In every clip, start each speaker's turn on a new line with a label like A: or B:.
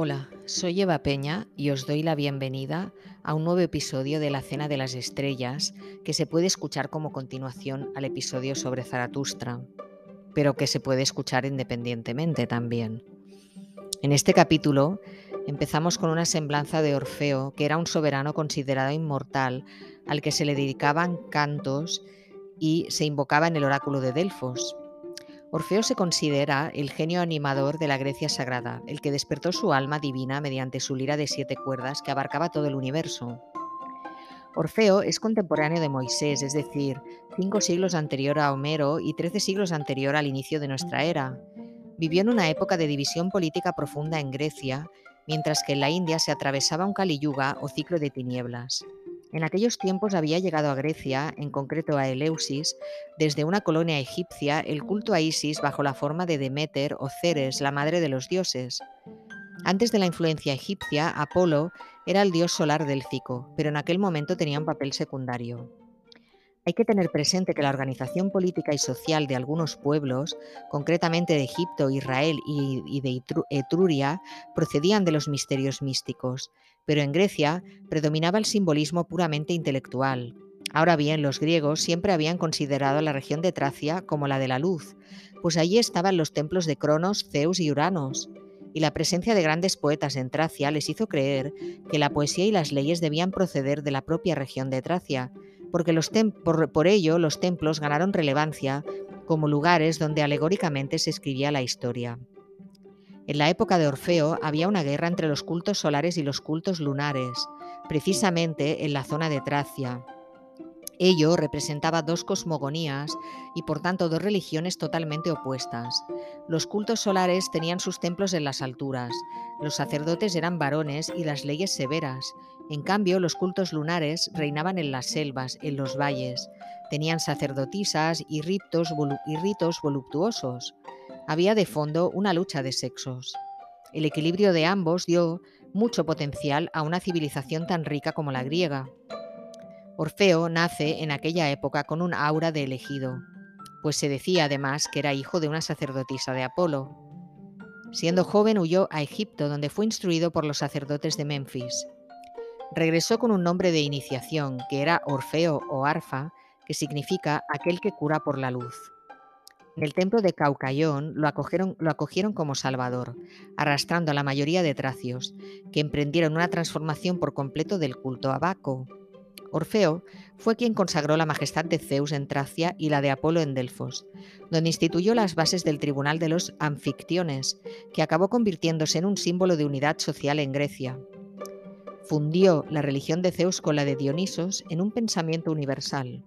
A: Hola, soy Eva Peña y os doy la bienvenida a un nuevo episodio de La Cena de las Estrellas que se puede escuchar como continuación al episodio sobre Zaratustra, pero que se puede escuchar independientemente también. En este capítulo empezamos con una semblanza de Orfeo, que era un soberano considerado inmortal al que se le dedicaban cantos y se invocaba en el oráculo de Delfos. Orfeo se considera el genio animador de la Grecia sagrada, el que despertó su alma divina mediante su lira de siete cuerdas que abarcaba todo el universo. Orfeo es contemporáneo de Moisés, es decir, cinco siglos anterior a Homero y trece siglos anterior al inicio de nuestra era. Vivió en una época de división política profunda en Grecia, mientras que en la India se atravesaba un Kali Yuga o ciclo de tinieblas. En aquellos tiempos había llegado a Grecia, en concreto a Eleusis, desde una colonia egipcia, el culto a Isis bajo la forma de Demeter o Ceres, la madre de los dioses. Antes de la influencia egipcia, Apolo era el dios solar del Cico, pero en aquel momento tenía un papel secundario. Hay que tener presente que la organización política y social de algunos pueblos, concretamente de Egipto, Israel y de Etruria, procedían de los misterios místicos, pero en Grecia predominaba el simbolismo puramente intelectual. Ahora bien, los griegos siempre habían considerado la región de Tracia como la de la luz, pues allí estaban los templos de Cronos, Zeus y Uranos, y la presencia de grandes poetas en Tracia les hizo creer que la poesía y las leyes debían proceder de la propia región de Tracia, porque por, por ello los templos ganaron relevancia como lugares donde alegóricamente se escribía la historia. En la época de Orfeo había una guerra entre los cultos solares y los cultos lunares, precisamente en la zona de Tracia. Ello representaba dos cosmogonías y por tanto dos religiones totalmente opuestas. Los cultos solares tenían sus templos en las alturas, los sacerdotes eran varones y las leyes severas. En cambio, los cultos lunares reinaban en las selvas, en los valles. Tenían sacerdotisas y ritos, y ritos voluptuosos había de fondo una lucha de sexos. El equilibrio de ambos dio mucho potencial a una civilización tan rica como la griega. Orfeo nace en aquella época con un aura de elegido, pues se decía además que era hijo de una sacerdotisa de Apolo. Siendo joven huyó a Egipto, donde fue instruido por los sacerdotes de Memphis. Regresó con un nombre de iniciación, que era Orfeo o Arfa, que significa aquel que cura por la luz. En el templo de Caucayón lo acogieron, lo acogieron como salvador, arrastrando a la mayoría de tracios, que emprendieron una transformación por completo del culto a Baco. Orfeo fue quien consagró la majestad de Zeus en Tracia y la de Apolo en Delfos, donde instituyó las bases del tribunal de los anfictiones, que acabó convirtiéndose en un símbolo de unidad social en Grecia. Fundió la religión de Zeus con la de Dionisos en un pensamiento universal.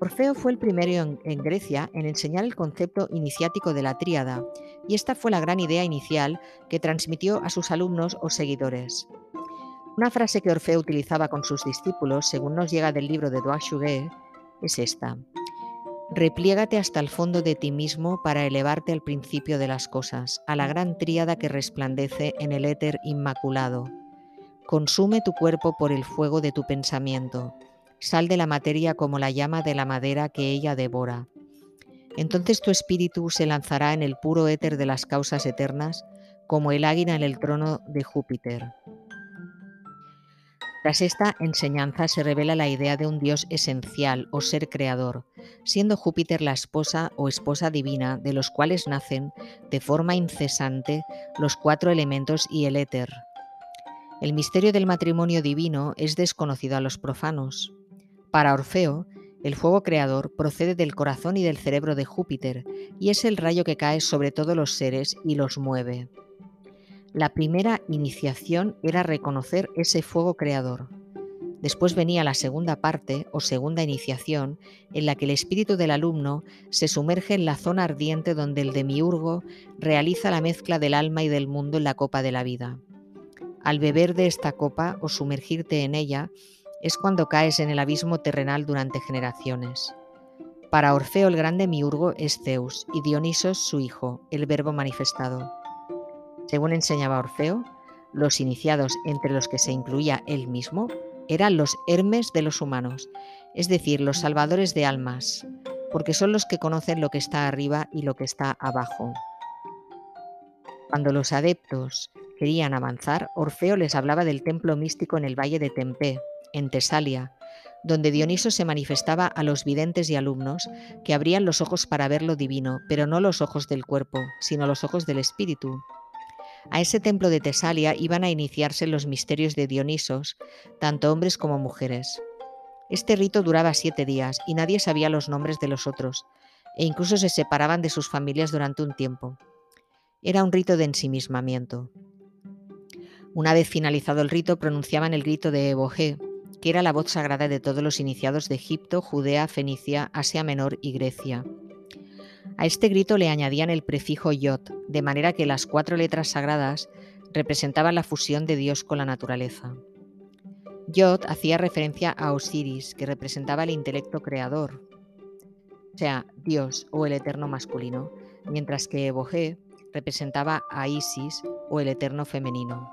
A: Orfeo fue el primero en, Grecia en enseñar el concepto iniciático de la tríada, y esta fue la gran idea inicial que transmitió a sus alumnos o seguidores. Una frase que Orfeo utilizaba con sus discípulos, según nos llega del libro de Doachugué, es esta. Repliégate hasta el fondo de ti mismo para elevarte al principio de las cosas, a la gran tríada que resplandece en el éter inmaculado. Consume tu cuerpo por el fuego de tu pensamiento Sal de la materia como la llama de la madera que ella devora. Entonces tu espíritu se lanzará en el puro éter de las causas eternas, como el águila en el trono de Júpiter. Tras esta enseñanza se revela la idea de un Dios esencial o ser creador, siendo Júpiter la esposa o esposa divina de los cuales nacen de forma incesante los cuatro elementos y el éter. El misterio del matrimonio divino es desconocido a los profanos. Para Orfeo, el fuego creador procede del corazón y del cerebro de Júpiter y es el rayo que cae sobre todos los seres y los mueve. La primera iniciación era reconocer ese fuego creador. Después venía la segunda parte o segunda iniciación en la que el espíritu del alumno se sumerge en la zona ardiente donde el demiurgo realiza la mezcla del alma y del mundo en la copa de la vida. Al beber de esta copa o sumergirte en ella, es cuando caes en el abismo terrenal durante generaciones. Para Orfeo el grande miurgo es Zeus y Dionisos su hijo, el verbo manifestado. Según enseñaba Orfeo, los iniciados entre los que se incluía él mismo eran los Hermes de los humanos, es decir, los salvadores de almas, porque son los que conocen lo que está arriba y lo que está abajo. Cuando los adeptos querían avanzar, Orfeo les hablaba del templo místico en el valle de Tempe, en Tesalia, donde Dioniso se manifestaba a los videntes y alumnos que abrían los ojos para ver lo divino, pero no los ojos del cuerpo, sino los ojos del espíritu. A ese templo de Tesalia iban a iniciarse los misterios de Dionisos, tanto hombres como mujeres. Este rito duraba siete días y nadie sabía los nombres de los otros, e incluso se separaban de sus familias durante un tiempo. Era un rito de ensimismamiento. Una vez finalizado el rito, pronunciaban el grito de Eboje, que era la voz sagrada de todos los iniciados de Egipto, Judea, Fenicia, Asia Menor y Grecia. A este grito le añadían el prefijo yod, de manera que las cuatro letras sagradas representaban la fusión de Dios con la naturaleza. Yod hacía referencia a Osiris, que representaba el intelecto creador, o sea, Dios o el eterno masculino, mientras que Eboje representaba a Isis o el eterno femenino.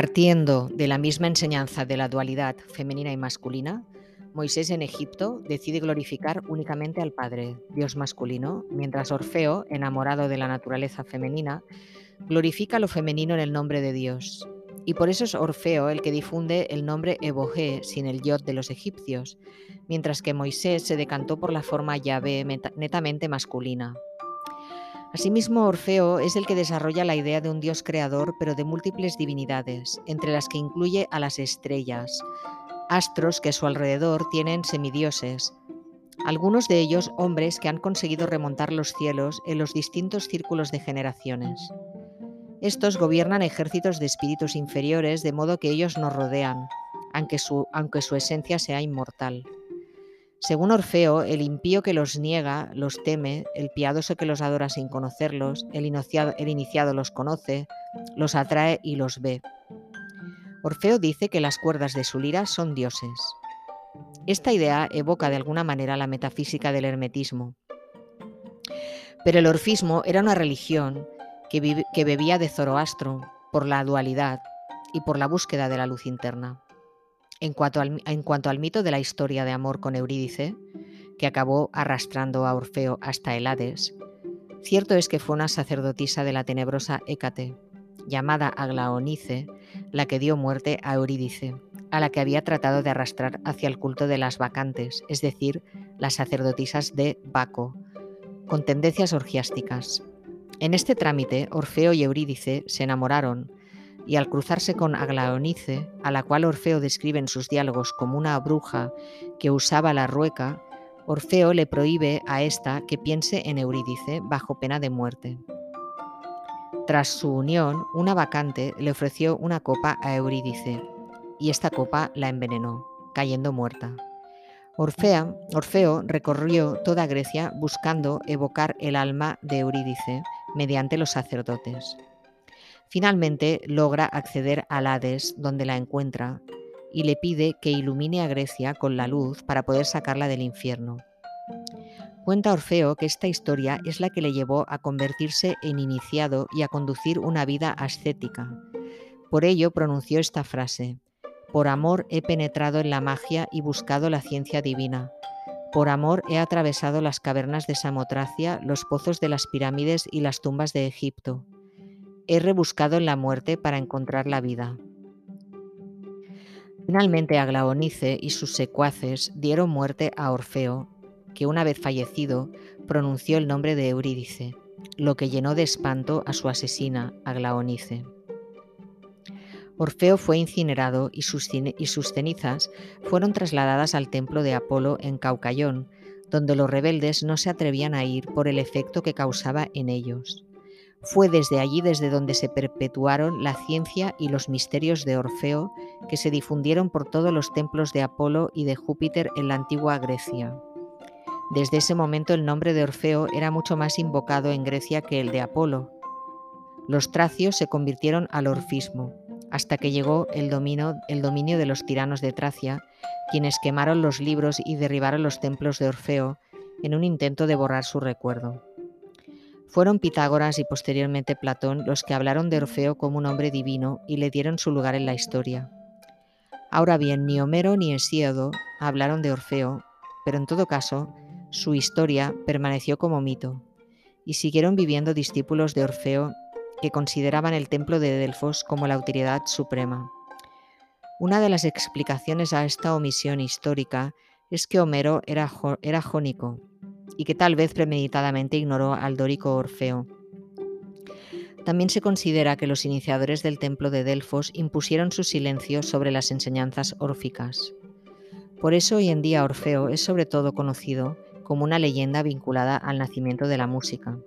A: Partiendo de la misma enseñanza de la dualidad femenina y masculina, Moisés en Egipto decide glorificar únicamente al Padre, Dios masculino, mientras Orfeo, enamorado de la naturaleza femenina, glorifica lo femenino en el nombre de Dios. Y por eso es Orfeo el que difunde el nombre Eboje sin el yod de los egipcios, mientras que Moisés se decantó por la forma Yahvé netamente masculina. Asimismo, Orfeo es el que desarrolla la idea de un Dios creador, pero de múltiples divinidades, entre las que incluye a las estrellas, astros que a su alrededor tienen semidioses, algunos de ellos hombres que han conseguido remontar los cielos en los distintos círculos de generaciones. Estos gobiernan ejércitos de espíritus inferiores de modo que ellos nos rodean, aunque su, aunque su esencia sea inmortal. Según Orfeo, el impío que los niega los teme, el piadoso que los adora sin conocerlos, el iniciado, los conoce, los atrae y los ve. Orfeo dice que las cuerdas de su lira son dioses. Esta idea evoca de alguna manera la metafísica del hermetismo. Pero el orfismo era una religión que, que bebía de Zoroastro por la dualidad y por la búsqueda de la luz interna. En cuanto, al, mito de la historia de amor con Eurídice, que acabó arrastrando a Orfeo hasta el Hades, cierto es que fue una sacerdotisa de la tenebrosa Hécate, llamada Aglaonice, la que dio muerte a Eurídice, a la que había tratado de arrastrar hacia el culto de las vacantes, es decir, las sacerdotisas de Baco, con tendencias orgiásticas. En este trámite, Orfeo y Eurídice se enamoraron y al cruzarse con Aglaonice, a la cual Orfeo describe en sus diálogos como una bruja que usaba la rueca, Orfeo le prohíbe a ésta que piense en Eurídice bajo pena de muerte. Tras su unión, una vacante le ofreció una copa a Eurídice, y esta copa la envenenó, cayendo muerta. Orfeo recorrió toda Grecia buscando evocar el alma de Eurídice mediante los sacerdotes. Finalmente logra acceder al Hades, donde la encuentra, y le pide que ilumine a Grecia con la luz para poder sacarla del infierno. Cuenta Orfeo que esta historia es la que le llevó a convertirse en iniciado y a conducir una vida ascética. Por ello pronunció esta frase, Por amor he penetrado en la magia y buscado la ciencia divina. Por amor he atravesado las cavernas de Samotracia, los pozos de las pirámides y las tumbas de Egipto he rebuscado en la muerte para encontrar la vida. Finalmente Aglaonice y sus secuaces dieron muerte a Orfeo, que una vez fallecido pronunció el nombre de Eurídice, lo que llenó de espanto a su asesina, Aglaonice. Orfeo fue incinerado y sus, y sus, cenizas fueron trasladadas al templo de Apolo en Caucayón, donde los rebeldes no se atrevían a ir por el efecto que causaba en ellos. Fue desde allí desde donde se perpetuaron la ciencia y los misterios de Orfeo que se difundieron por todos los templos de Apolo y de Júpiter en la antigua Grecia. Desde ese momento el nombre de Orfeo era mucho más invocado en Grecia que el de Apolo. Los tracios se convirtieron al orfismo, hasta que llegó el dominio, el dominio de los tiranos de Tracia, quienes quemaron los libros y derribaron los templos de Orfeo en un intento de borrar su recuerdo. Fueron Pitágoras y posteriormente Platón los que hablaron de Orfeo como un hombre divino y le dieron su lugar en la historia. Ahora bien, ni Homero ni Hesíodo hablaron de Orfeo pero en todo caso, su historia permaneció como mito, y siguieron viviendo discípulos de Orfeo que consideraban el templo de Delfos como la autoridad suprema. Una de las explicaciones a esta omisión histórica es que Homero era, era jónico y que tal vez premeditadamente ignoró al dórico Orfeo. También se considera que los iniciadores del templo de Delfos impusieron su silencio sobre las enseñanzas órficas. Por eso hoy en día Orfeo es sobre todo conocido como una leyenda vinculada al nacimiento de la música.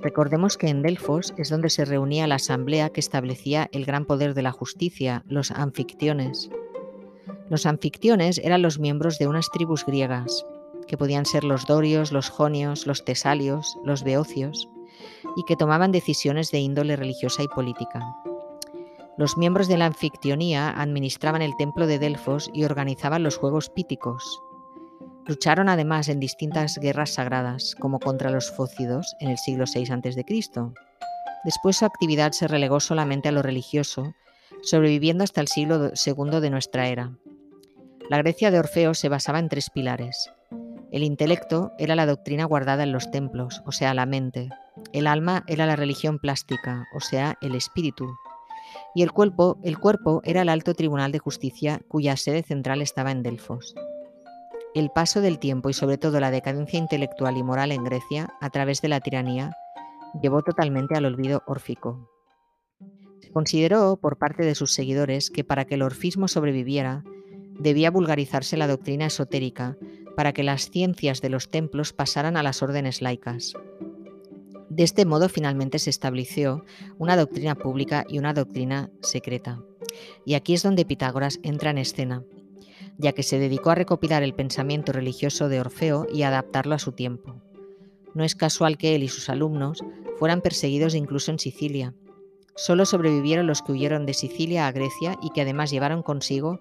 A: Recordemos que en Delfos es donde se reunía la asamblea que establecía el gran poder de la justicia, los anfictiones. Los anfictiones eran los miembros de unas tribus griegas, que podían ser los dorios, los jonios, los tesalios, los beocios, y que tomaban decisiones de índole religiosa y política. Los miembros de la anfictionía administraban el templo de Delfos y organizaban los juegos píticos. Lucharon además en distintas guerras sagradas, como contra los fócidos en el siglo VI a.C. Después su actividad se relegó solamente a lo religioso, sobreviviendo hasta el siglo II de nuestra era. La Grecia de Orfeo se basaba en tres pilares. El intelecto era la doctrina guardada en los templos, o sea, la mente. El alma era la religión plástica, o sea, el espíritu. Y el cuerpo, el cuerpo era el alto tribunal de justicia cuya sede central estaba en Delfos. El paso del tiempo y sobre todo la decadencia intelectual y moral en Grecia, a través de la tiranía, llevó totalmente al olvido órfico. Se consideró por parte de sus seguidores que para que el orfismo sobreviviera, debía vulgarizarse la doctrina esotérica para que las ciencias de los templos pasaran a las órdenes laicas. De este modo finalmente se estableció una doctrina pública y una doctrina secreta. Y aquí es donde Pitágoras entra en escena, ya que se dedicó a recopilar el pensamiento religioso de Orfeo y adaptarlo a su tiempo. No es casual que él y sus alumnos fueran perseguidos incluso en Sicilia. Solo sobrevivieron los que huyeron de Sicilia a Grecia y que además llevaron consigo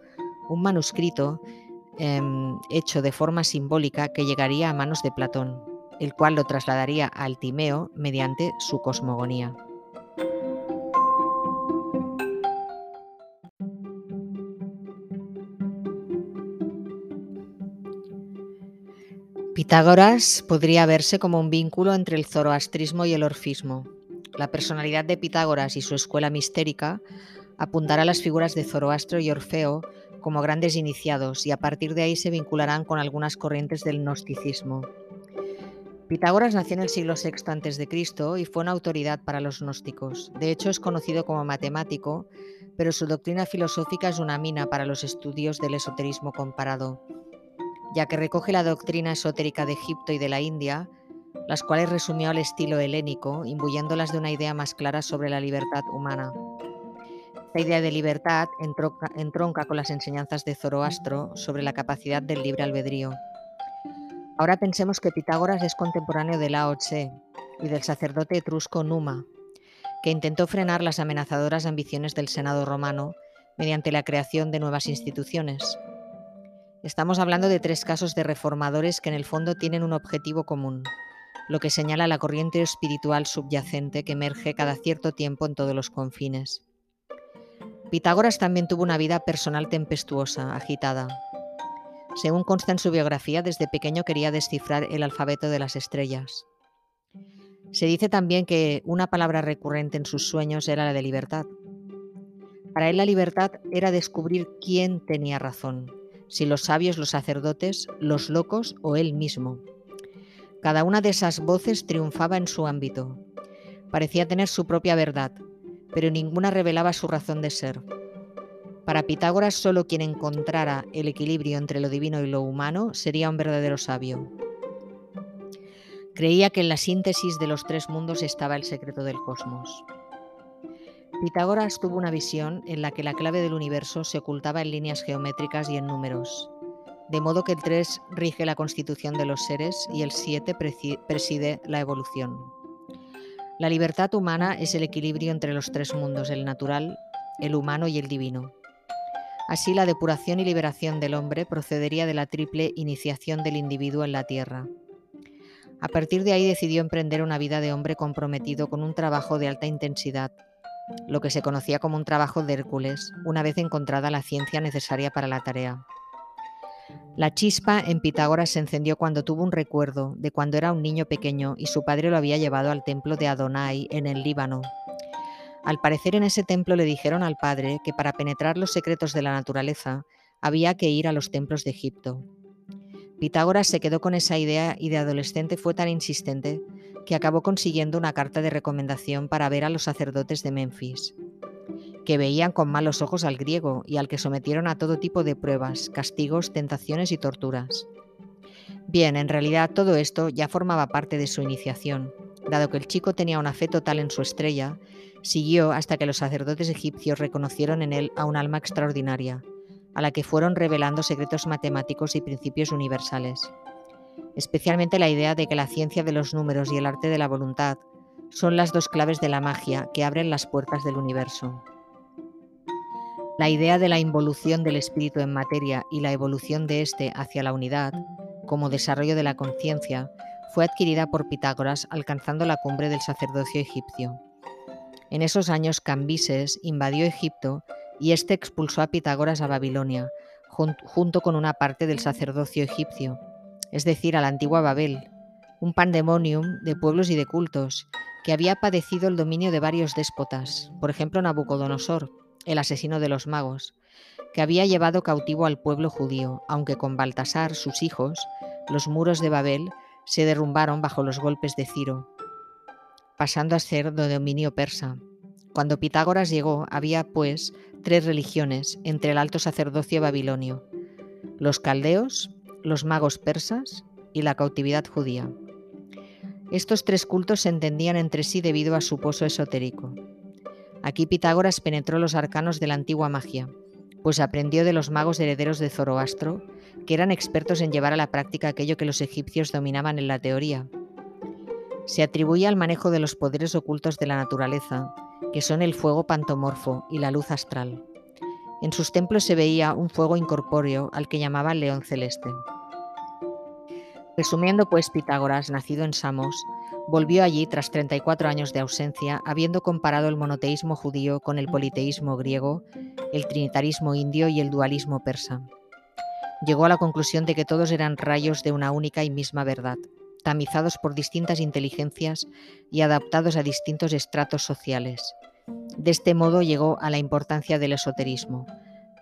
A: un manuscrito em, hecho de forma simbólica que llegaría a manos de Platón, el cual lo trasladaría al Timeo mediante su cosmogonía. Pitágoras podría verse como un vínculo entre el zoroastrismo y el orfismo. La personalidad de Pitágoras y su escuela mistérica apuntará a las figuras de Zoroastro y Orfeo como grandes iniciados y a partir de ahí se vincularán con algunas corrientes del gnosticismo. Pitágoras nació en el siglo VI a.C. y fue una autoridad para los gnósticos. De hecho, es conocido como matemático, pero su doctrina filosófica es una mina para los estudios del esoterismo comparado, ya que recoge la doctrina esotérica de Egipto y de la India, las cuales resumió al estilo helénico, imbuyéndolas de una idea más clara sobre la libertad humana. Esta idea de libertad entronca con las enseñanzas de Zoroastro sobre la capacidad del libre albedrío. Ahora pensemos que Pitágoras es contemporáneo de Lao Tse y del sacerdote etrusco Numa, que intentó frenar las amenazadoras ambiciones del Senado romano mediante la creación de nuevas instituciones. Estamos hablando de tres casos de reformadores que en el fondo tienen un objetivo común, lo que señala la corriente espiritual subyacente que emerge cada cierto tiempo en todos los confines. Pitágoras también tuvo una vida personal tempestuosa, agitada. Según consta en su biografía, desde pequeño quería descifrar el alfabeto de las estrellas. Se dice también que una palabra recurrente en sus sueños era la de libertad. Para él la libertad era descubrir quién tenía razón, si los sabios, los sacerdotes, los locos o él mismo. Cada una de esas voces triunfaba en su ámbito. Parecía tener su propia verdad, pero ninguna revelaba su razón de ser. Para Pitágoras, solo quien encontrara el equilibrio entre lo divino y lo humano sería un verdadero sabio. Creía que en la síntesis de los tres mundos estaba el secreto del cosmos. Pitágoras tuvo una visión en la que la clave del universo se ocultaba en líneas geométricas y en números, de modo que el 3 rige la constitución de los seres y el 7 preside la evolución. La libertad humana es el equilibrio entre los tres mundos, el natural, el humano y el divino. Así la depuración y liberación del hombre procedería de la triple iniciación del individuo en la tierra. A partir de ahí decidió emprender una vida de hombre comprometido con un trabajo de alta intensidad, lo que se conocía como un trabajo de Hércules, una vez encontrada la ciencia necesaria para la tarea. La chispa en Pitágoras se encendió cuando tuvo un recuerdo de cuando era un niño pequeño y su padre lo había llevado al templo de Adonai en el Líbano. Al parecer en ese templo le dijeron al padre que para penetrar los secretos de la naturaleza había que ir a los templos de Egipto. Pitágoras se quedó con esa idea y de adolescente fue tan insistente que acabó consiguiendo una carta de recomendación para ver a los sacerdotes de Memphis que veían con malos ojos al griego y al que sometieron a todo tipo de pruebas, castigos, tentaciones y torturas. Bien, en realidad todo esto ya formaba parte de su iniciación. Dado que el chico tenía una fe total en su estrella, siguió hasta que los sacerdotes egipcios reconocieron en él a un alma extraordinaria, a la que fueron revelando secretos matemáticos y principios universales. Especialmente la idea de que la ciencia de los números y el arte de la voluntad son las dos claves de la magia que abren las puertas del universo. La idea de la involución del espíritu en materia y la evolución de éste hacia la unidad, como desarrollo de la conciencia, fue adquirida por Pitágoras alcanzando la cumbre del sacerdocio egipcio. En esos años Cambises invadió Egipto y éste expulsó a Pitágoras a Babilonia, junto con una parte del sacerdocio egipcio, es decir, a la antigua Babel, un pandemonium de pueblos y de cultos, que había padecido el dominio de varios déspotas, por ejemplo Nabucodonosor, el asesino de los magos, que había llevado cautivo al pueblo judío, aunque con Baltasar, sus hijos, los muros de Babel se derrumbaron bajo los golpes de Ciro, pasando a ser de dominio persa. Cuando Pitágoras llegó, había, pues, tres religiones entre el alto sacerdocio babilonio, los caldeos, los magos persas y la cautividad judía. Estos tres cultos se entendían entre sí debido a su pozo esotérico. Aquí Pitágoras penetró los arcanos de la antigua magia, pues aprendió de los magos herederos de Zoroastro, que eran expertos en llevar a la práctica aquello que los egipcios dominaban en la teoría. Se atribuía al manejo de los poderes ocultos de la naturaleza, que son el fuego pantomorfo y la luz astral. En sus templos se veía un fuego incorpóreo al que llamaban león celeste. Resumiendo, pues, Pitágoras, nacido en Samos, Volvió allí tras 34 años de ausencia, habiendo comparado el monoteísmo judío con el politeísmo griego, el trinitarismo indio y el dualismo persa. Llegó a la conclusión de que todos eran rayos de una única y misma verdad, tamizados por distintas inteligencias y adaptados a distintos estratos sociales. De este modo llegó a la importancia del esoterismo,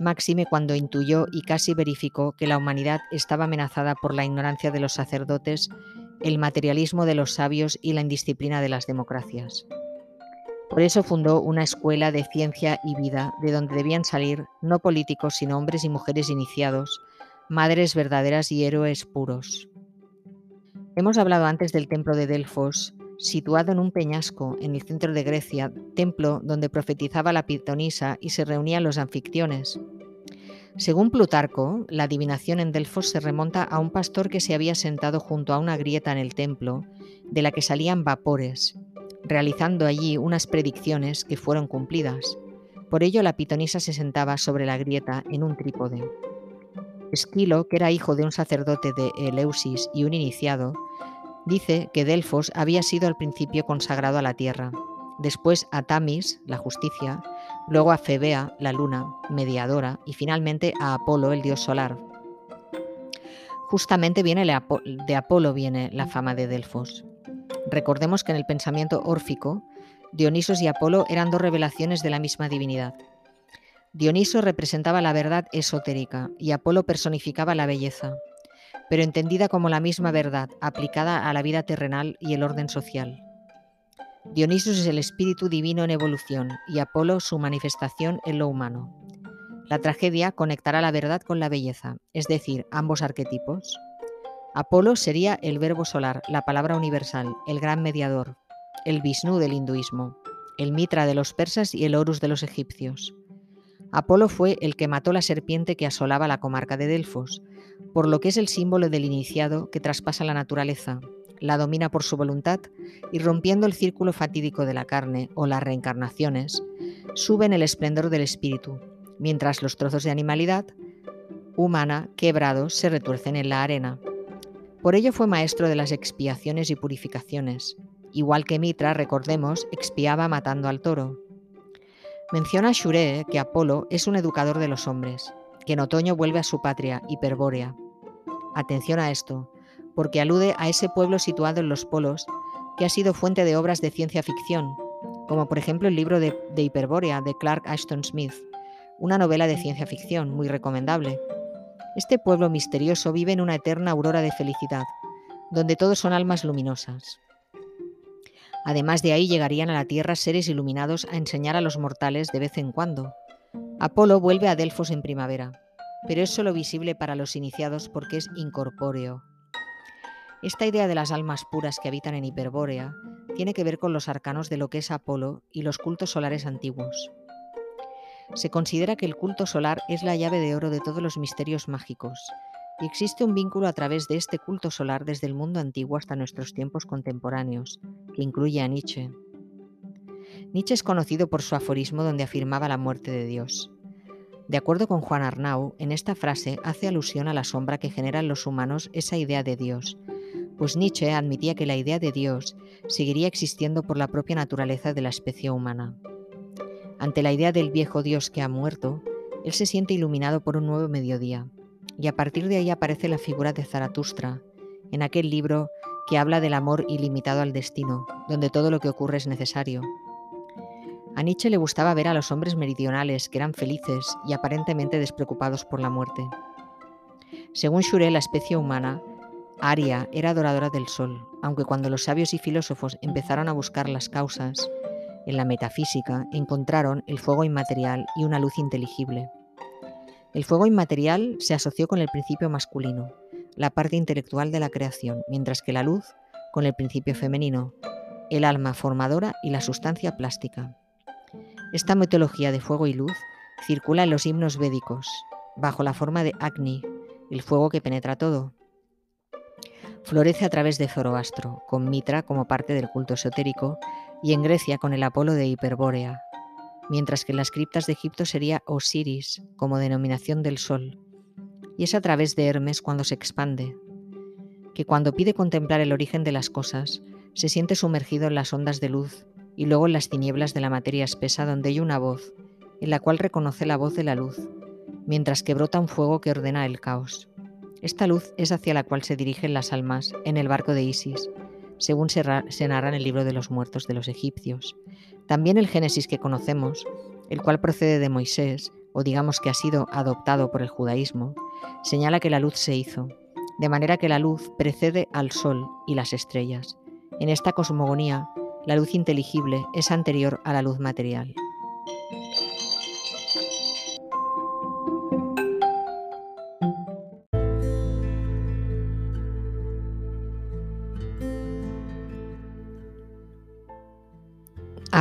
A: máxime cuando intuyó y casi verificó que la humanidad estaba amenazada por la ignorancia de los sacerdotes el materialismo de los sabios y la indisciplina de las democracias. Por eso fundó una escuela de ciencia y vida de donde debían salir no políticos sino hombres y mujeres iniciados, madres verdaderas y héroes puros. Hemos hablado antes del templo de Delfos, situado en un peñasco en el centro de Grecia, templo donde profetizaba la pitonisa y se reunían los anfictiones. Según Plutarco, la adivinación en Delfos se remonta a un pastor que se había sentado junto a una grieta en el templo, de la que salían vapores, realizando allí unas predicciones que fueron cumplidas. Por ello la pitonisa se sentaba sobre la grieta en un trípode. Esquilo, que era hijo de un sacerdote de Eleusis y un iniciado, dice que Delfos había sido al principio consagrado a la tierra, después a Tamis, la justicia, luego a Febea, la luna, mediadora, y finalmente a Apolo, el dios solar. Justamente viene de Apolo viene la fama de Delfos. Recordemos que en el pensamiento órfico, Dionisos y Apolo eran dos revelaciones de la misma divinidad. Dioniso representaba la verdad esotérica y Apolo personificaba la belleza, pero entendida como la misma verdad aplicada a la vida terrenal y el orden social. Dionisos es el espíritu divino en evolución y Apolo su manifestación en lo humano. La tragedia conectará la verdad con la belleza, es decir, ambos arquetipos. Apolo sería el verbo solar, la palabra universal, el gran mediador, el Vishnu del hinduismo, el Mitra de los persas y el Horus de los egipcios. Apolo fue el que mató la serpiente que asolaba la comarca de Delfos, por lo que es el símbolo del iniciado que traspasa la naturaleza, la domina por su voluntad y rompiendo el círculo fatídico de la carne o las reencarnaciones, sube en el esplendor del espíritu, mientras los trozos de animalidad humana quebrados se retuercen en la arena. Por ello fue maestro de las expiaciones y purificaciones. Igual que Mitra, recordemos, expiaba matando al toro. Menciona Shure que Apolo es un educador de los hombres, que en otoño vuelve a su patria, hiperbórea, Atención a esto, porque alude a ese pueblo situado en los polos que ha sido fuente de obras de ciencia ficción, como por ejemplo el libro de, de Hiperbórea de Clark Ashton Smith, una novela de ciencia ficción muy recomendable. Este pueblo misterioso vive en una eterna aurora de felicidad, donde todos son almas luminosas. Además de ahí llegarían a la Tierra seres iluminados a enseñar a los mortales de vez en cuando. Apolo vuelve a Delfos en primavera, pero es solo visible para los iniciados porque es incorpóreo. Esta idea de las almas puras que habitan en Hiperbórea tiene que ver con los arcanos de lo que es Apolo y los cultos solares antiguos. Se considera que el culto solar es la llave de oro de todos los misterios mágicos, y existe un vínculo a través de este culto solar desde el mundo antiguo hasta nuestros tiempos contemporáneos, que incluye a Nietzsche. Nietzsche es conocido por su aforismo donde afirmaba la muerte de Dios. De acuerdo con Juan Arnau, en esta frase hace alusión a la sombra que generan los humanos esa idea de Dios, pues Nietzsche admitía que la idea de Dios seguiría existiendo por la propia naturaleza de la especie humana. Ante la idea del viejo Dios que ha muerto, él se siente iluminado por un nuevo mediodía, y a partir de ahí aparece la figura de Zaratustra, en aquel libro que habla del amor ilimitado al destino, donde todo lo que ocurre es necesario. A Nietzsche le gustaba ver a los hombres meridionales que eran felices y aparentemente despreocupados por la muerte. Según Schure, la especie humana, Aria era adoradora del sol, aunque cuando los sabios y filósofos empezaron a buscar las causas, en la metafísica encontraron el fuego inmaterial y una luz inteligible. El fuego inmaterial se asoció con el principio masculino, la parte intelectual de la creación, mientras que la luz con el principio femenino, el alma formadora y la sustancia plástica. Esta mitología de fuego y luz circula en los himnos védicos, bajo la forma de Agni, el fuego que penetra todo. Florece a través de Zoroastro, con Mitra como parte del culto esotérico y en Grecia con el Apolo de Hiperbórea, mientras que en las criptas de Egipto sería Osiris como denominación del sol, y es a través de Hermes cuando se expande, que cuando pide contemplar el origen de las cosas, se siente sumergido en las ondas de luz y luego en las tinieblas de la materia espesa donde hay una voz, en la cual reconoce la voz de la luz, mientras que brota un fuego que ordena el caos. Esta luz es hacia la cual se dirigen las almas en el barco de Isis, según se, narra en el libro de los muertos de los egipcios. También el Génesis que conocemos, el cual procede de Moisés, o digamos que ha sido adoptado por el judaísmo, señala que la luz se hizo, de manera que la luz precede al sol y las estrellas. En esta cosmogonía, la luz inteligible es anterior a la luz material.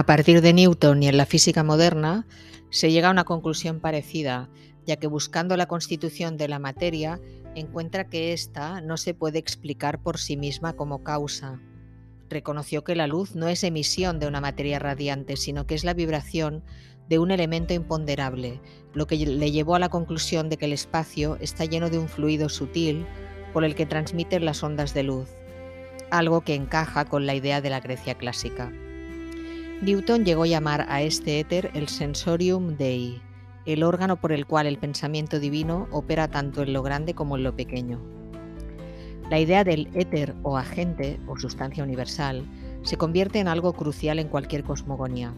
A: A partir de Newton y en la física moderna, se llega a una conclusión parecida, ya que buscando la constitución de la materia, encuentra que ésta no se puede explicar por sí misma como causa. Reconoció que la luz no es emisión de una materia radiante, sino que es la vibración de un elemento imponderable, lo que le llevó a la conclusión de que el espacio está lleno de un fluido sutil por el que transmiten las ondas de luz, algo que encaja con la idea de la Grecia clásica. Newton llegó a llamar a este éter el sensorium dei, el órgano por el cual el pensamiento divino opera tanto en lo grande como en lo pequeño. La idea del éter o agente o sustancia universal se convierte en algo crucial en cualquier cosmogonía.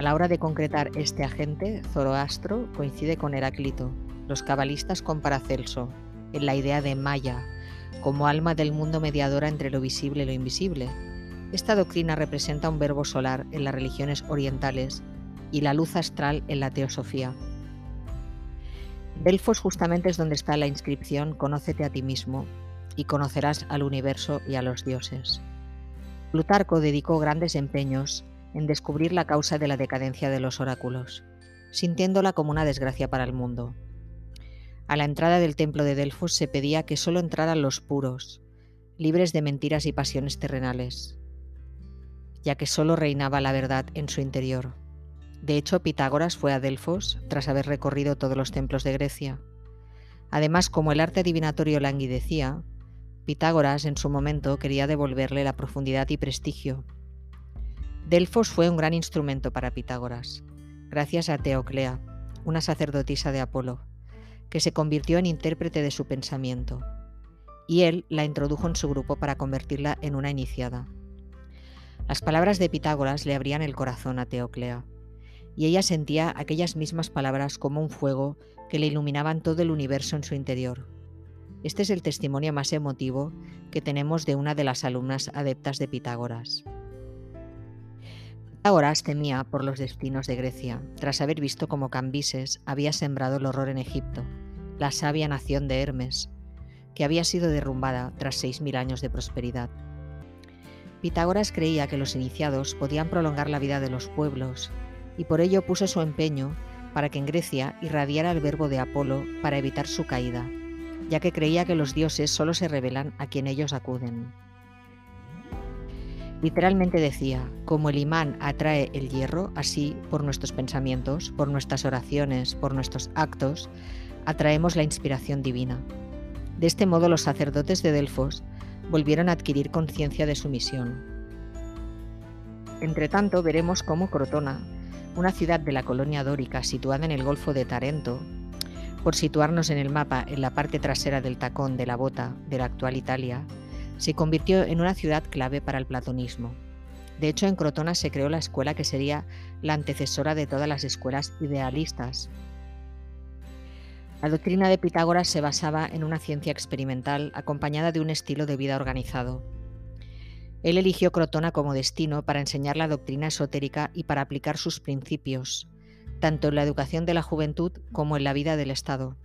A: A la hora de concretar este agente, Zoroastro coincide con Heráclito, los cabalistas con Paracelso, en la idea de Maya, como alma del mundo mediadora entre lo visible y lo invisible, esta doctrina representa un verbo solar en las religiones orientales y la luz astral en la teosofía. Delfos justamente es donde está la inscripción Conócete a ti mismo y conocerás al universo y a los dioses. Plutarco dedicó grandes empeños en descubrir la causa de la decadencia de los oráculos, sintiéndola como una desgracia para el mundo. A la entrada del templo de Delfos se pedía que solo entraran los puros, libres de mentiras y pasiones terrenales, ya que solo reinaba la verdad en su interior. De hecho, Pitágoras fue a Delfos tras haber recorrido todos los templos de Grecia. Además, como el arte adivinatorio languidecía, Pitágoras en su momento quería devolverle la profundidad y prestigio. Delfos fue un gran instrumento para Pitágoras, gracias a Teoclea, una sacerdotisa de Apolo, que se convirtió en intérprete de su pensamiento. y él la introdujo en su grupo para convertirla en una iniciada. Las palabras de Pitágoras le abrían el corazón a Teoclea, y ella sentía aquellas mismas palabras como un fuego que le iluminaban todo el universo en su interior. Este es el testimonio más emotivo que tenemos de una de las alumnas adeptas de Pitágoras. Pitágoras temía por los destinos de Grecia, tras haber visto cómo Cambises había sembrado el horror en Egipto, la sabia nación de Hermes, que había sido derrumbada tras seis mil años de prosperidad. Pitágoras creía que los iniciados podían prolongar la vida de los pueblos, y por ello puso su empeño para que en Grecia irradiara el verbo de Apolo para evitar su caída, ya que creía que los dioses solo se revelan a quien ellos acuden. Literalmente decía, como el imán atrae el hierro, así por nuestros pensamientos, por nuestras oraciones, por nuestros actos, atraemos la inspiración divina. De este modo los sacerdotes de Delfos volvieron a adquirir conciencia de su misión. Entretanto, veremos cómo Crotona, una ciudad de la colonia dórica situada en el Golfo de Tarento, por situarnos en el mapa en la parte trasera del tacón de la bota de la actual Italia, se convirtió en una ciudad clave para el platonismo. De hecho, en Crotona se creó la escuela que sería la antecesora de todas las escuelas idealistas. La doctrina de Pitágoras se basaba en una ciencia experimental acompañada de un estilo de vida organizado. Él eligió Crotona como destino para enseñar la doctrina esotérica y para aplicar sus principios, tanto en la educación de la juventud como en la vida del Estado.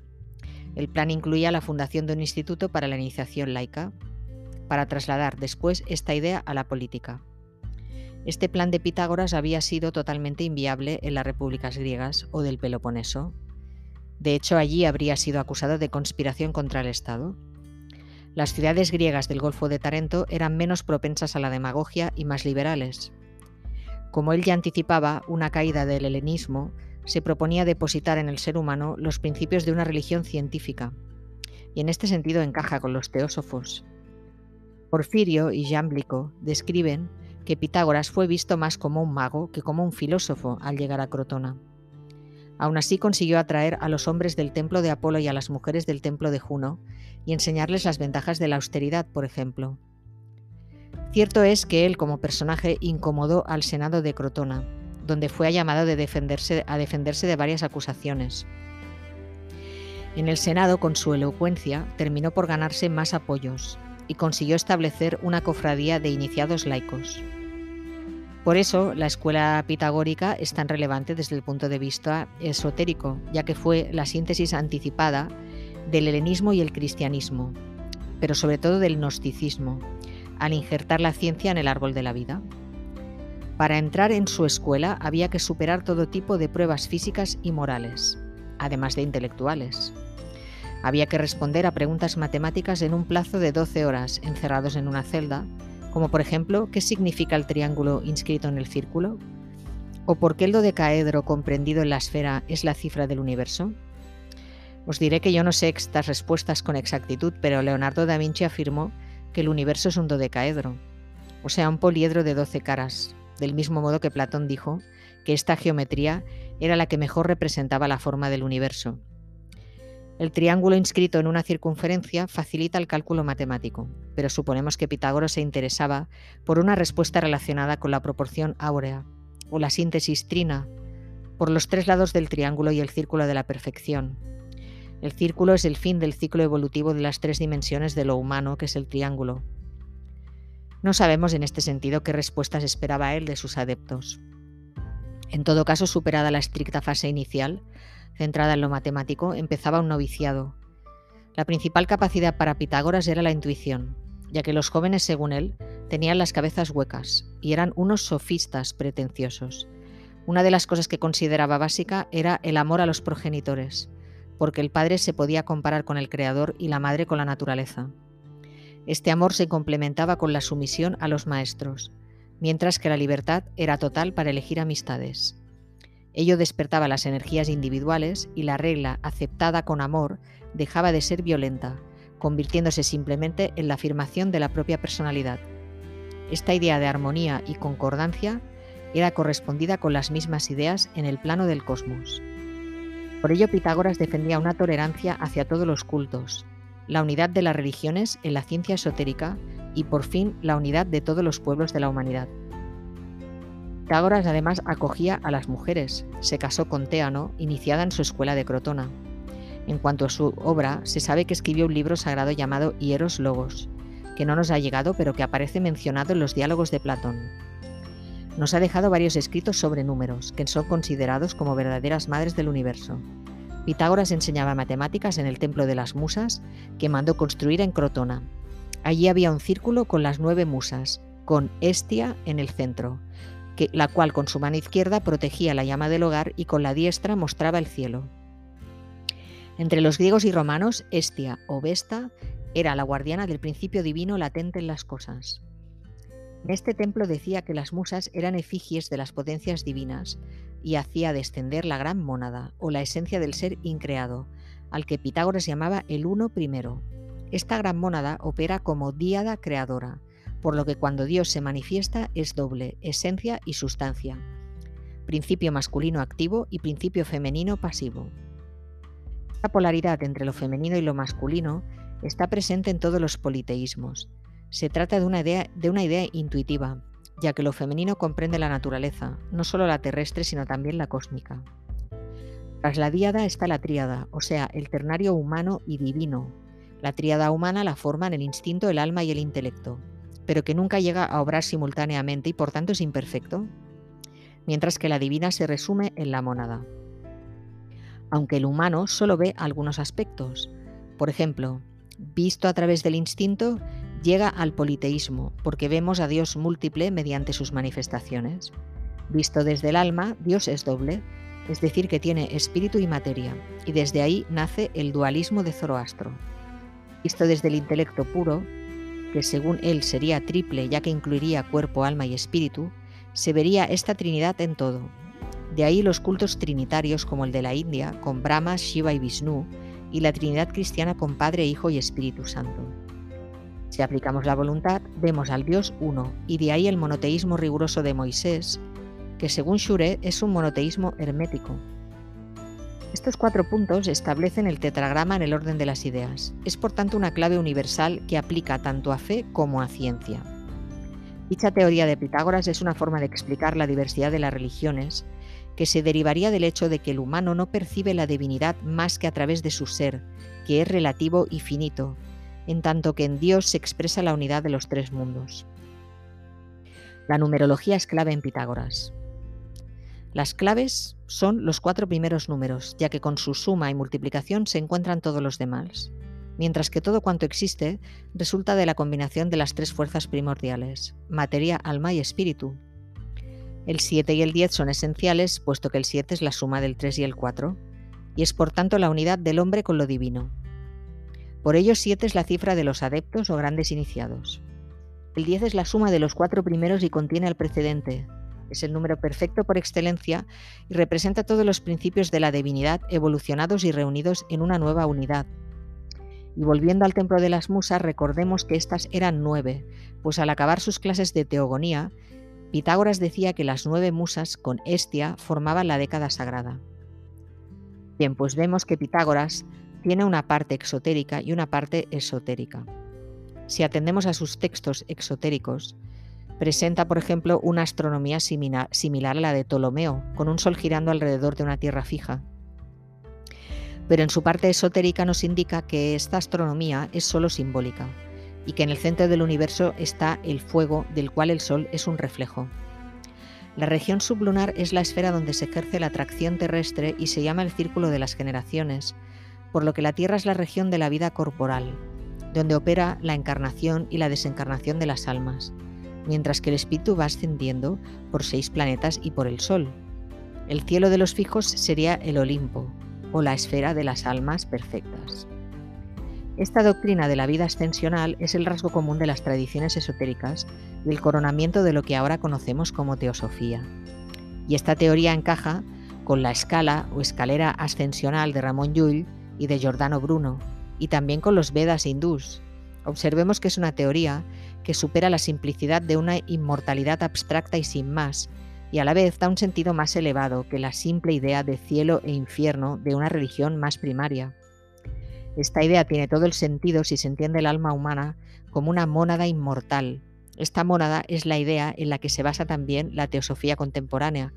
A: El plan incluía la fundación de un instituto para la iniciación laica, para trasladar después esta idea a la política. Este plan de Pitágoras había sido totalmente inviable en las repúblicas griegas o del Peloponeso. De hecho, allí habría sido acusado de conspiración contra el Estado. Las ciudades griegas del Golfo de Tarento eran menos propensas a la demagogia y más liberales. Como él ya anticipaba una caída del helenismo, se proponía depositar en el ser humano los principios de una religión científica, y en este sentido encaja con los teósofos. Porfirio y Jámblico describen que Pitágoras fue visto más como un mago que como un filósofo al llegar a Crotona. Aún así consiguió atraer a los hombres del templo de Apolo y a las mujeres del templo de Juno y enseñarles las ventajas de la austeridad, por ejemplo. Cierto es que él como personaje incomodó al Senado de Crotona, donde fue llamado a defenderse de varias acusaciones. En el Senado, con su elocuencia, terminó por ganarse más apoyos, y consiguió establecer una cofradía de iniciados laicos. Por eso, la escuela pitagórica es tan relevante desde el punto de vista esotérico, ya que fue la síntesis anticipada del helenismo y el cristianismo, pero sobre todo del gnosticismo, al injertar la ciencia en el árbol de la vida. Para entrar en su escuela había que superar todo tipo de pruebas físicas y morales, además de intelectuales. Había que responder a preguntas matemáticas en un plazo de 12 horas, encerrados en una celda, como por ejemplo, ¿qué significa el triángulo inscrito en el círculo? ¿O por qué el dodecaedro comprendido en la esfera es la cifra del universo? Os diré que yo no sé estas respuestas con exactitud, pero Leonardo da Vinci afirmó que el universo es un dodecaedro, o sea, un poliedro de 12 caras, del mismo modo que Platón dijo que esta geometría era la que mejor representaba la forma del universo, el triángulo inscrito en una circunferencia facilita el cálculo matemático, pero suponemos que Pitágoras se interesaba por una respuesta relacionada con la proporción áurea o la síntesis trina, por los tres lados del triángulo y el círculo de la perfección. El círculo es el fin del ciclo evolutivo de las tres dimensiones de lo humano, que es el triángulo. No sabemos en este sentido qué respuestas esperaba él de sus adeptos. En todo caso, superada la estricta fase inicial, centrada en lo matemático, empezaba un noviciado. La principal capacidad para Pitágoras era la intuición, ya que los jóvenes, según él, tenían las cabezas huecas y eran unos sofistas pretenciosos. Una de las cosas que consideraba básica era el amor a los progenitores, porque el padre se podía comparar con el creador y la madre con la naturaleza. Este amor se complementaba con la sumisión a los maestros, mientras que la libertad era total para elegir amistades. Ello despertaba las energías individuales y la regla aceptada con amor dejaba de ser violenta, convirtiéndose simplemente en la afirmación de la propia personalidad. Esta idea de armonía y concordancia era correspondida con las mismas ideas en el plano del cosmos. Por ello Pitágoras defendía una tolerancia hacia todos los cultos, la unidad de las religiones en la ciencia esotérica y por fin la unidad de todos los pueblos de la humanidad. Pitágoras además acogía a las mujeres, se casó con Teano, iniciada en su escuela de Crotona. En cuanto a su obra, se sabe que escribió un libro sagrado llamado Hieros Logos, que no nos ha llegado pero que aparece mencionado en los diálogos de Platón. Nos ha dejado varios escritos sobre números, que son considerados como verdaderas madres del universo. Pitágoras enseñaba matemáticas en el Templo de las Musas, que mandó construir en Crotona. Allí había un círculo con las nueve musas, con Estia en el centro, que, la cual con su mano izquierda protegía la llama del hogar y con la diestra mostraba el cielo. Entre los griegos y romanos, Estia o Vesta era la guardiana del principio divino latente en las cosas. En este templo decía que las musas eran efigies de las potencias divinas y hacía descender la gran mónada, o la esencia del ser increado, al que Pitágoras llamaba el uno primero. Esta gran mónada opera como díada creadora, por lo que cuando Dios se manifiesta es doble, esencia y sustancia, principio masculino activo y principio femenino pasivo. La polaridad entre lo femenino y lo masculino está presente en todos los politeísmos. Se trata de una idea, de una idea intuitiva, ya que lo femenino comprende la naturaleza, no solo la terrestre, sino también la cósmica. Tras la díada está la tríada, o sea, el ternario humano y divino. La tríada humana la forman el instinto, el alma y el intelecto, pero que nunca llega a obrar simultáneamente y por tanto es imperfecto, mientras que la divina se resume en la mónada aunque el humano solo ve algunos aspectos. Por ejemplo, visto a través del instinto, llega al politeísmo, porque vemos a Dios múltiple mediante sus manifestaciones. Visto desde el alma, Dios es doble, es decir, que tiene espíritu y materia, y desde ahí nace el dualismo de Zoroastro. Visto desde el intelecto puro, que según él sería triple ya que incluiría cuerpo, alma y espíritu, se vería esta Trinidad en todo, de ahí los cultos trinitarios como el de la India, con Brahma, Shiva y Vishnu, y la Trinidad cristiana con Padre, Hijo y Espíritu Santo. Si aplicamos la voluntad, vemos al Dios uno, y de ahí el monoteísmo riguroso de Moisés, que según Shure es un monoteísmo hermético. Estos cuatro puntos establecen el tetragrama en el orden de las ideas. Es por tanto una clave universal que aplica tanto a fe como a ciencia. Dicha teoría de Pitágoras es una forma de explicar la diversidad de las religiones que se derivaría del hecho de que el humano no percibe la divinidad más que a través de su ser, que es relativo y finito, en tanto que en Dios se expresa la unidad de los tres mundos. La numerología es clave en Pitágoras. Las claves son los cuatro primeros números, ya que con su suma y multiplicación se encuentran todos los demás, mientras que todo cuanto existe resulta de la combinación de las tres fuerzas primordiales, materia, alma y espíritu, el 7 y el 10 son esenciales, puesto que el 7 es la suma del 3 y el 4, y es por tanto la unidad del hombre con lo divino. Por ello 7 es la cifra de los adeptos o grandes iniciados. El 10 es la suma de los cuatro primeros y contiene al precedente. Es el número perfecto por excelencia y representa todos los principios de la divinidad evolucionados y reunidos en una nueva unidad. Y volviendo al templo de las musas, recordemos que estas eran nueve, pues al acabar sus clases de teogonía, Pitágoras decía que las nueve musas con Estia formaban la década sagrada. Bien, pues vemos que Pitágoras tiene una parte exotérica y una parte esotérica. Si atendemos a sus textos exotéricos, presenta, por ejemplo, una astronomía similar, a la de Ptolomeo, con un sol girando alrededor de una tierra fija. Pero en su parte esotérica nos indica que esta astronomía es solo simbólica, y que en el centro del universo está el fuego del cual el Sol es un reflejo. La región sublunar es la esfera donde se ejerce la atracción terrestre y se llama el círculo de las generaciones, por lo que la Tierra es la región de la vida corporal, donde opera la encarnación y la desencarnación de las almas, mientras que el espíritu va ascendiendo por seis planetas y por el Sol. El cielo de los fijos sería el Olimpo, o la esfera de las almas perfectas. Esta doctrina de la vida ascensional es el rasgo común de las tradiciones esotéricas y el coronamiento de lo que ahora conocemos como teosofía. Y esta teoría encaja con la escala o escalera ascensional de Ramón Llull y de Giordano Bruno, y también con los Vedas hindús. Observemos que es una teoría que supera la simplicidad de una inmortalidad abstracta y sin más, y a la vez da un sentido más elevado que la simple idea de cielo e infierno de una religión más primaria. Esta idea tiene todo el sentido si se entiende el alma humana como una mónada inmortal. Esta mónada es la idea en la que se basa también la teosofía contemporánea,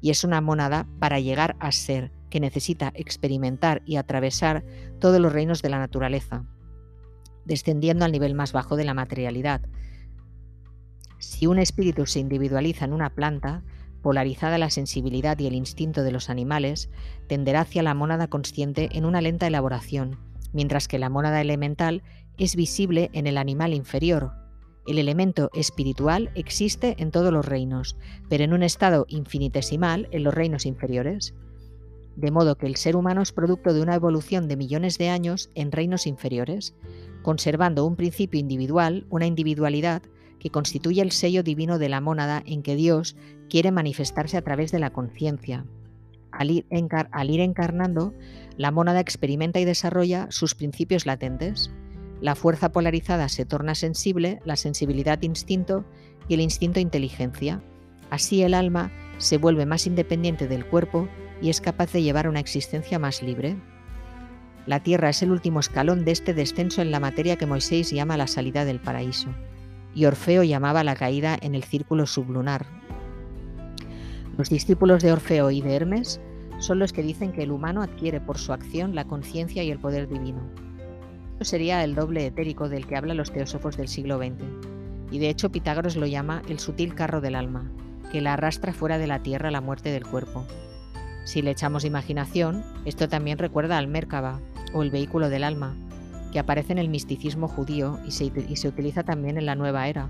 A: y es una mónada para llegar a ser, que necesita experimentar y atravesar todos los reinos de la naturaleza, descendiendo al nivel más bajo de la materialidad. Si un espíritu se individualiza en una planta, polarizada la sensibilidad y el instinto de los animales, tenderá hacia la mónada consciente en una lenta elaboración, mientras que la mónada elemental es visible en el animal inferior. El elemento espiritual existe en todos los reinos, pero en un estado infinitesimal en los reinos inferiores de modo que el ser humano es producto de una evolución de millones de años en reinos inferiores, conservando un principio individual, una individualidad que constituye el sello divino de la mónada en que Dios quiere manifestarse a través de la conciencia. Al, ir encarnando, la mónada experimenta y desarrolla sus principios latentes. La fuerza polarizada se torna sensible, la sensibilidad instinto y el instinto inteligencia. Así el alma se vuelve más independiente del cuerpo y es capaz de llevar una existencia más libre. La tierra es el último escalón de este descenso en la materia que Moisés llama la salida del paraíso, y Orfeo llamaba la caída en el círculo sublunar. Los discípulos de Orfeo y de Hermes son los que dicen que el humano adquiere por su acción la conciencia y el poder divino. Esto sería el doble etérico del que hablan los teósofos del siglo XX, y de hecho Pitágoras lo llama el sutil carro del alma, que la arrastra fuera de la tierra la muerte del cuerpo, si le echamos imaginación, esto también recuerda al Merkaba, o el vehículo del alma, que aparece en el misticismo judío y se, utiliza también en la nueva era.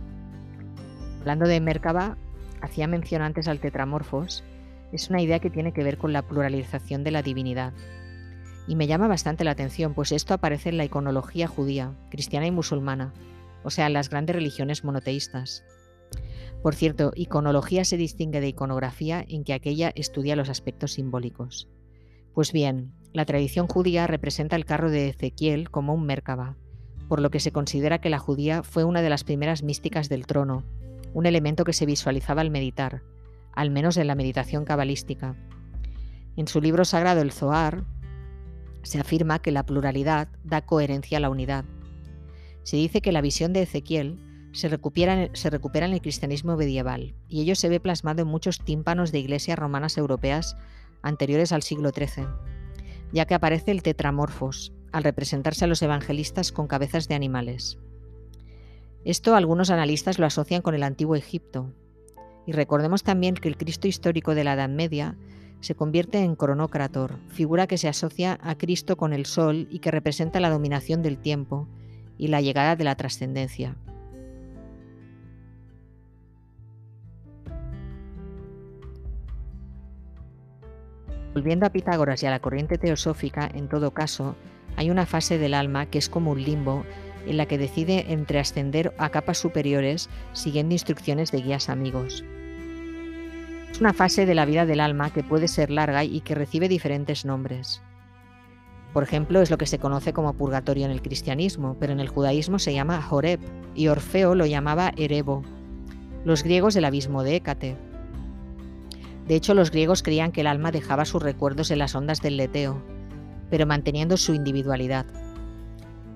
A: Hablando de Merkaba, hacía mención antes al tetramorfos, es una idea que tiene que ver con la pluralización de la divinidad. Y me llama bastante la atención, pues esto aparece en la iconología judía, cristiana y musulmana, o sea, en las grandes religiones monoteístas. Por cierto, iconología se distingue de iconografía en que aquella estudia los aspectos simbólicos. Pues bien, la tradición judía representa el carro de Ezequiel como un Merkaba, por lo que se considera que la judía fue una de las primeras místicas del trono, un elemento que se visualizaba al meditar, al menos en la meditación cabalística. En su libro sagrado El Zohar se afirma que la pluralidad da coherencia a la unidad. Se dice que la visión de Ezequiel se recupera, se recupera en el cristianismo medieval, y ello se ve plasmado en muchos tímpanos de iglesias romanas europeas anteriores al siglo XIII, ya que aparece el tetramorfos, al representarse a los evangelistas con cabezas de animales. Esto algunos analistas lo asocian con el antiguo Egipto, y recordemos también que el Cristo histórico de la Edad Media se convierte en cronócrator, figura que se asocia a Cristo con el Sol y que representa la dominación del tiempo y la llegada de la trascendencia. Volviendo a Pitágoras y a la corriente teosófica, en todo caso, hay una fase del alma que es como un limbo en la que decide entre ascender a capas superiores siguiendo instrucciones de guías amigos. Es una fase de la vida del alma que puede ser larga y que recibe diferentes nombres. Por ejemplo, es lo que se conoce como purgatorio en el cristianismo, pero en el judaísmo se llama Horeb y Orfeo lo llamaba Erebo. Los griegos el abismo de Hécate, de hecho, los griegos creían que el alma dejaba sus recuerdos en las ondas del leteo, pero manteniendo su individualidad.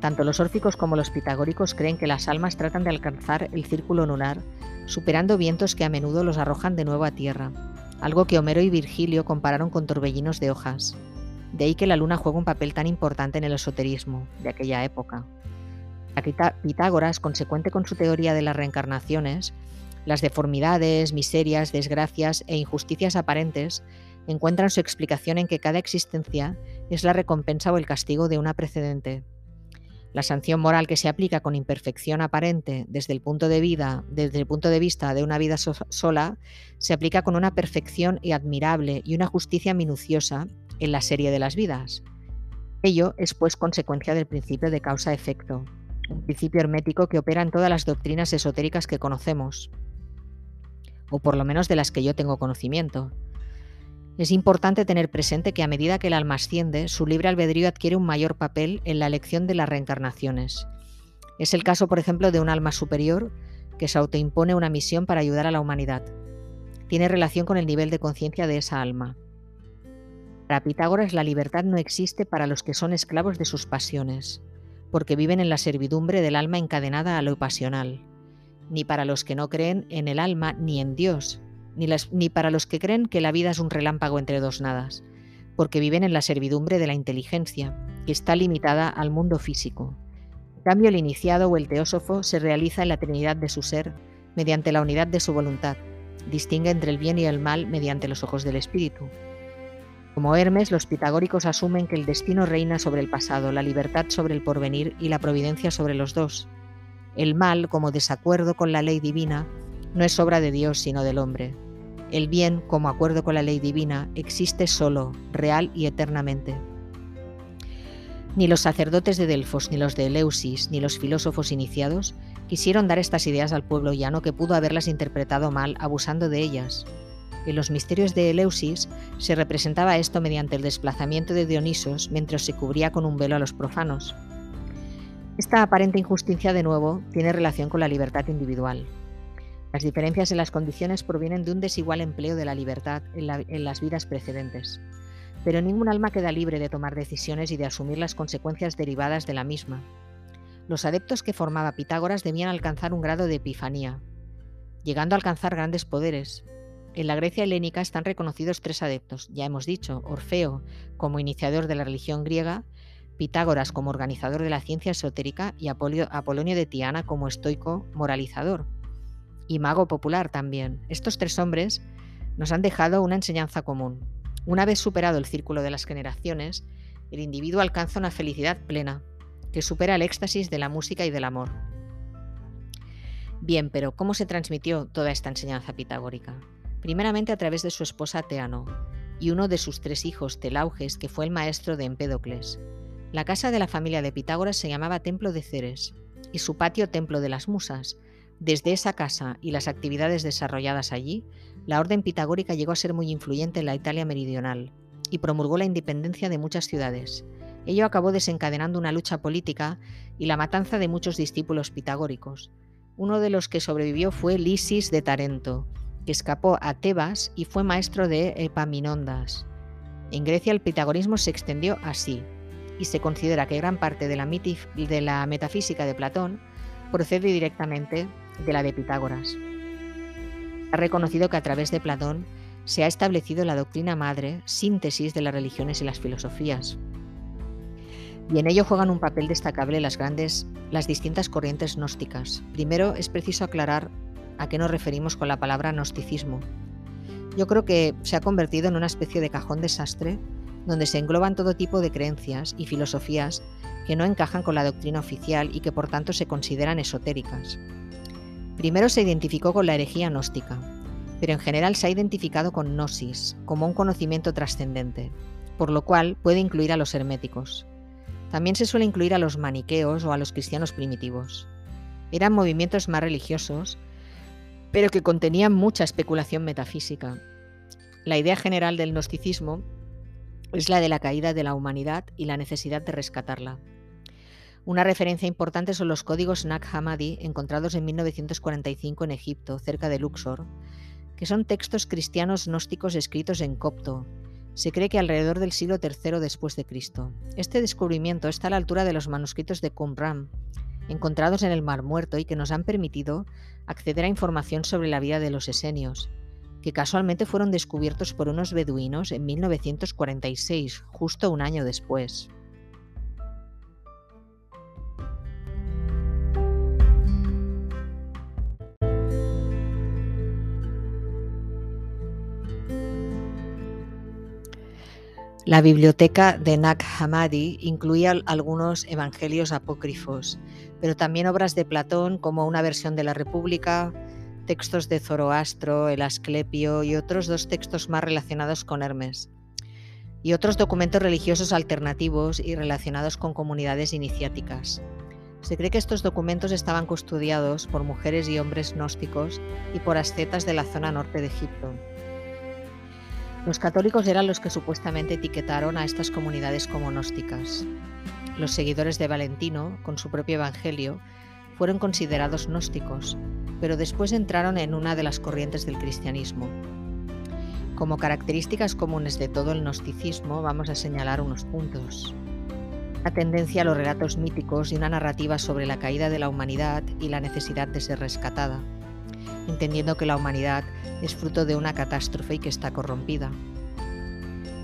A: Tanto los órficos como los pitagóricos creen que las almas tratan de alcanzar el círculo lunar, superando vientos que a menudo los arrojan de nuevo a tierra, algo que Homero y Virgilio compararon con torbellinos de hojas. De ahí que la luna juega un papel tan importante en el esoterismo de aquella época. Pitágoras, consecuente con su teoría de las reencarnaciones, las deformidades, miserias, desgracias e injusticias aparentes encuentran su explicación en que cada existencia es la recompensa o el castigo de una precedente. La sanción moral que se aplica con imperfección aparente desde el punto de, vida, desde el punto de vista de una vida sola se aplica con una perfección y admirable y una justicia minuciosa en la serie de las vidas. Ello es pues consecuencia del principio de causa-efecto, un principio hermético que opera en todas las doctrinas esotéricas que conocemos, o por lo menos de las que yo tengo conocimiento. Es importante tener presente que a medida que el alma asciende, su libre albedrío adquiere un mayor papel en la elección de las reencarnaciones. Es el caso, por ejemplo, de un alma superior que se autoimpone una misión para ayudar a la humanidad. Tiene relación con el nivel de conciencia de esa alma. Para Pitágoras la libertad no existe para los que son esclavos de sus pasiones, porque viven en la servidumbre del alma encadenada a lo pasional, ni para los que no creen en el alma ni en Dios, ni, para los que creen que la vida es un relámpago entre dos nadas, porque viven en la servidumbre de la inteligencia, que está limitada al mundo físico. En cambio, el iniciado o el teósofo se realiza en la Trinidad de su ser mediante la unidad de su voluntad, distingue entre el bien y el mal mediante los ojos del espíritu. Como Hermes, los pitagóricos asumen que el destino reina sobre el pasado, la libertad sobre el porvenir y la providencia sobre los dos. El mal, como desacuerdo con la ley divina, no es obra de Dios sino del hombre. El bien, como acuerdo con la ley divina, existe solo, real y eternamente. Ni los sacerdotes de Delfos, ni los de Eleusis, ni los filósofos iniciados quisieron dar estas ideas al pueblo llano que pudo haberlas interpretado mal abusando de ellas. En los misterios de Eleusis se representaba esto mediante el desplazamiento de Dionisos mientras se cubría con un velo a los profanos. Esta aparente injusticia, de nuevo, tiene relación con la libertad individual. Las diferencias en las condiciones provienen de un desigual empleo de la libertad en, las vidas precedentes, pero ningún alma queda libre de tomar decisiones y de asumir las consecuencias derivadas de la misma. Los adeptos que formaba Pitágoras debían alcanzar un grado de epifanía, llegando a alcanzar grandes poderes. En la Grecia helénica están reconocidos tres adeptos, ya hemos dicho, Orfeo como iniciador de la religión griega, Pitágoras como organizador de la ciencia esotérica y Apolonio de Tiana como estoico moralizador y mago popular también. Estos tres hombres nos han dejado una enseñanza común. Una vez superado el círculo de las generaciones, el individuo alcanza una felicidad plena, que supera el éxtasis de la música y del amor. Bien, pero ¿cómo se transmitió toda esta enseñanza pitagórica? Primeramente a través de su esposa Teano y uno de sus tres hijos, Telauges, que fue el maestro de Empédocles. La casa de la familia de Pitágoras se llamaba Templo de Ceres y su patio Templo de las Musas, desde esa casa y las actividades desarrolladas allí, la orden pitagórica llegó a ser muy influyente en la Italia meridional y promulgó la independencia de muchas ciudades. Ello acabó desencadenando una lucha política y la matanza de muchos discípulos pitagóricos. Uno de los que sobrevivió fue Lisis de Tarento, que escapó a Tebas y fue maestro de Epaminondas. En Grecia el pitagorismo se extendió así, y se considera que gran parte de la, de la metafísica de Platón procede directamente de la de Pitágoras. Ha reconocido que a través de Platón se ha establecido la doctrina madre, síntesis de las religiones y las filosofías. Y en ello juegan un papel destacable las grandes, las distintas corrientes gnósticas. Primero es preciso aclarar a qué nos referimos con la palabra gnosticismo. Yo creo que se ha convertido en una especie de cajón desastre donde se engloban todo tipo de creencias y filosofías que no encajan con la doctrina oficial y que por tanto se consideran esotéricas. Primero se identificó con la herejía gnóstica, pero en general se ha identificado con gnosis, como un conocimiento trascendente, por lo cual puede incluir a los herméticos. También se suele incluir a los maniqueos o a los cristianos primitivos. Eran movimientos más religiosos, pero que contenían mucha especulación metafísica. La idea general del gnosticismo es la de la caída de la humanidad y la necesidad de rescatarla. Una referencia importante son los códigos Nag Hammadi encontrados en 1945 en Egipto, cerca de Luxor, que son textos cristianos gnósticos escritos en copto. Se cree que alrededor del siglo III después de Cristo. Este descubrimiento está a la altura de los manuscritos de Qumran, encontrados en el Mar Muerto y que nos han permitido acceder a información sobre la vida de los esenios, que casualmente fueron descubiertos por unos beduinos en 1946, justo un año después. La biblioteca de Nag Hammadi incluía algunos evangelios apócrifos, pero también obras de Platón como una versión de la República, textos de Zoroastro, el Asclepio y otros dos textos más relacionados con Hermes, y otros documentos religiosos alternativos y relacionados con comunidades iniciáticas. Se cree que estos documentos estaban custodiados por mujeres y hombres gnósticos y por ascetas de la zona norte de Egipto. Los católicos eran los que supuestamente etiquetaron a estas comunidades como gnósticas. Los seguidores de Valentino, con su propio evangelio, fueron considerados gnósticos, pero después entraron en una de las corrientes del cristianismo. Como características comunes de todo el gnosticismo vamos a señalar unos puntos. La tendencia a los relatos míticos y una narrativa sobre la caída de la humanidad y la necesidad de ser rescatada, entendiendo que la humanidad es fruto de una catástrofe y que está corrompida.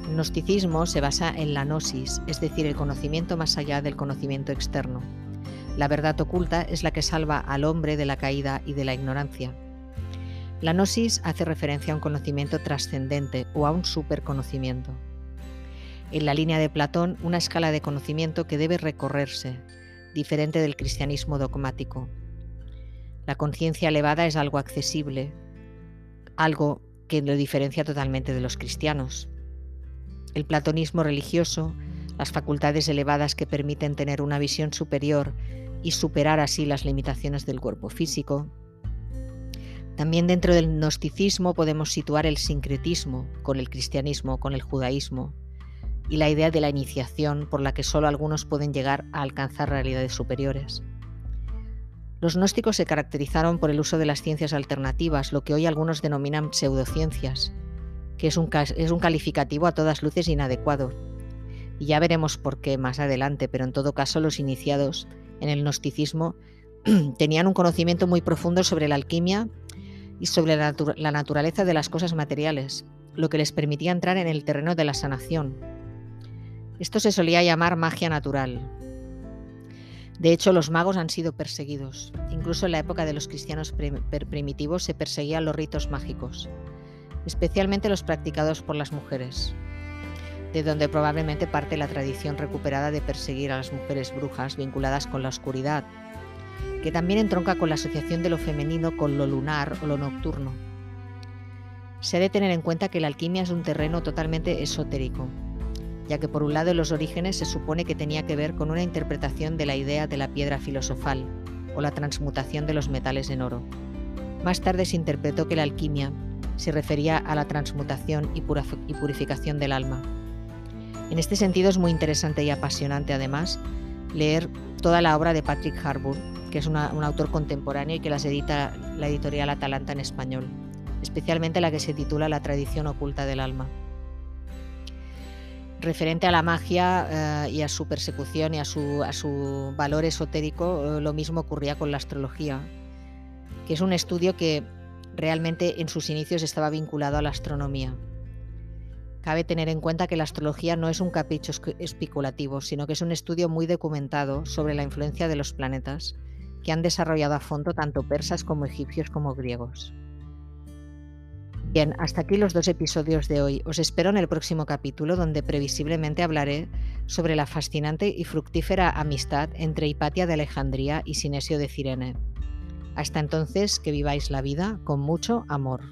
A: El gnosticismo se basa en la gnosis, es decir, el conocimiento más allá del conocimiento externo. La verdad oculta es la que salva al hombre de la caída y de la ignorancia. La gnosis hace referencia a un conocimiento trascendente o a un superconocimiento. En la línea de Platón, una escala de conocimiento que debe recorrerse, diferente del cristianismo dogmático. La conciencia elevada es algo accesible, algo que lo diferencia totalmente de los cristianos. El platonismo religioso, las facultades elevadas que permiten tener una visión superior y superar así las limitaciones del cuerpo físico, también dentro del gnosticismo podemos situar el sincretismo con el cristianismo, con el judaísmo, y la idea de la iniciación por la que solo algunos pueden llegar a alcanzar realidades superiores. Los gnósticos se caracterizaron por el uso de las ciencias alternativas, lo que hoy algunos denominan pseudociencias, que es un, es un calificativo a todas luces inadecuado. Y ya veremos por qué más adelante, pero en todo caso los iniciados en el gnosticismo tenían un conocimiento muy profundo sobre la alquimia y sobre la, naturaleza de las cosas materiales, lo que les permitía entrar en el terreno de la sanación. Esto se solía llamar magia natural. De hecho, los magos han sido perseguidos. Incluso en la época de los cristianos primitivos se perseguían los ritos mágicos, especialmente los practicados por las mujeres, de donde probablemente parte la tradición recuperada de perseguir a las mujeres brujas vinculadas con la oscuridad, que también entronca con la asociación de lo femenino con lo lunar o lo nocturno. Se ha de tener en cuenta que la alquimia es un terreno totalmente esotérico, ya que por un lado en los orígenes se supone que tenía que ver con una interpretación de la idea de la piedra filosofal o la transmutación de los metales en oro. Más tarde se interpretó que la alquimia se refería a la transmutación y, purificación del alma. En este sentido es muy interesante y apasionante además leer toda la obra de Patrick Harbour, que es un autor contemporáneo y que las edita la editorial Atalanta en español, especialmente la que se titula La tradición oculta del alma. Referente a la magia eh, y a su persecución y a su, valor esotérico, eh, lo mismo ocurría con la astrología, que es un estudio que realmente en sus inicios estaba vinculado a la astronomía. Cabe tener en cuenta que la astrología no es un capricho especulativo, sino que es un estudio muy documentado sobre la influencia de los planetas que han desarrollado a fondo tanto persas como egipcios como griegos. Bien, hasta aquí los dos episodios de hoy. Os espero en el próximo capítulo donde previsiblemente hablaré sobre la fascinante y fructífera amistad entre Hipatia de Alejandría y Sinesio de Cirene. Hasta entonces, que viváis la vida con mucho amor.